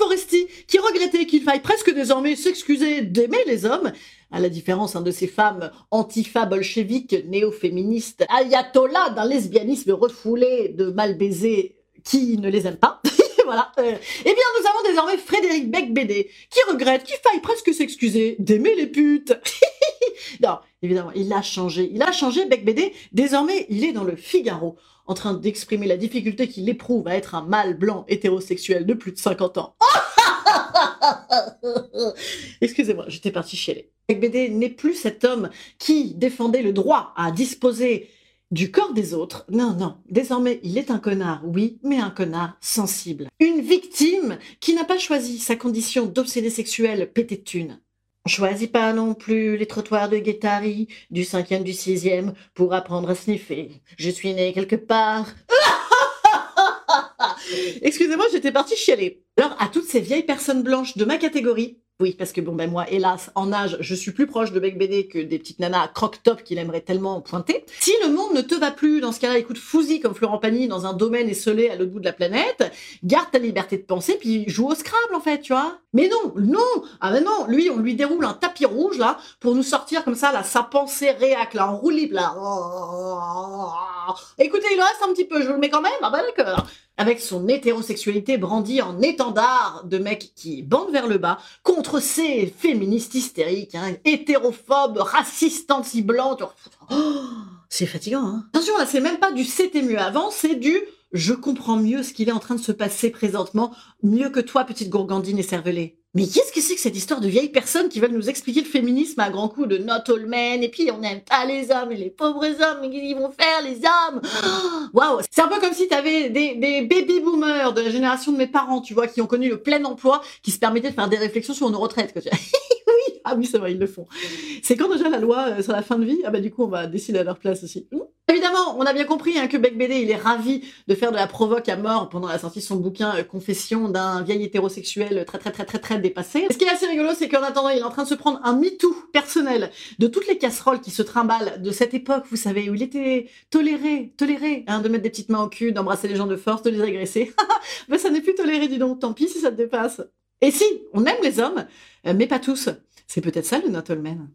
Foresti, qui regrettait qu'il faille presque désormais s'excuser d'aimer les hommes, à la différence hein, de ces femmes antifa-bolcheviques, néo-féministes, ayatollahs d'un lesbianisme refoulé de mal baisés qui ne les aiment pas. voilà. Euh, eh bien, nous avons désormais Frédéric Becbédé, qui regrette qu'il faille presque s'excuser d'aimer les putes. non, évidemment, il a changé. Il a changé, Becbédé. Désormais, il est dans le Figaro, en train d'exprimer la difficulté qu'il éprouve à être un mâle blanc hétérosexuel de plus de 50 ans. Excusez-moi, j'étais parti chialer. Becbédé n'est plus cet homme qui défendait le droit à disposer du corps des autres. Non, non, désormais il est un connard, oui, mais un connard sensible. Une victime qui n'a pas choisi sa condition d'obsédé sexuel pété de thunes. Choisis pas non plus les trottoirs de Guettari, du cinquième, du sixième, pour apprendre à sniffer. Je suis né quelque part. Excusez-moi, j'étais partie chialer. Alors, à toutes ces vieilles personnes blanches de ma catégorie, oui, parce que bon, ben moi, hélas, en âge, je suis plus proche de Bec BD que des petites nanas croque-top qu'il aimerait tellement pointer. Si le monde ne te va plus, dans ce cas-là, écoute, fousi comme Florent Pagny dans un domaine esselé à l'autre bout de la planète, garde ta liberté de penser, puis joue au Scrabble, en fait, tu vois. Mais non, non, ah ben non, lui, on lui déroule un tapis rouge, là, pour nous sortir comme ça, là, sa pensée réac, là, en roue libre, là. Écoutez, il reste un petit peu, je le mets quand même, ah ben d'accord avec son hétérosexualité brandie en étendard de mec qui bande vers le bas, contre ces féministes hystériques, hein, hétérophobes, racistes, anti-blancs. Oh, c'est fatigant, hein Attention, là, c'est même pas du c'était mieux avant, c'est du je comprends mieux ce qu'il est en train de se passer présentement, mieux que toi, petite gourgandine et cervelée. Mais qu'est-ce que c'est que cette histoire de vieilles personnes qui veulent nous expliquer le féminisme à grands coups de not all men, et puis on n'aime pas les hommes et les pauvres hommes, mais qu'est-ce qu'ils vont faire les hommes Waouh C'est un peu comme si t'avais des, des baby boomers de la génération de mes parents, tu vois, qui ont connu le plein emploi, qui se permettaient de faire des réflexions sur nos retraites. oui, ah oui, c'est vrai, ils le font. C'est quand déjà la loi euh, sur la fin de vie? Ah bah du coup, on va décider à leur place aussi. Mmh. Évidemment, on a bien compris hein, que Beck BD, il est ravi de faire de la provoque à mort pendant la sortie de son bouquin euh, Confession d'un vieil hétérosexuel très très très très très dépassé. Ce qui est assez rigolo, c'est qu'en attendant, il est en train de se prendre un MeToo personnel de toutes les casseroles qui se trimballent de cette époque, vous savez, où il était toléré, toléré, hein, de mettre des petites mains au cul, d'embrasser les gens de force, de les agresser. ben ça n'est plus toléré, dis donc, tant pis si ça te dépasse. Et si, on aime les hommes, euh, mais pas tous. C'est peut-être ça le not all men.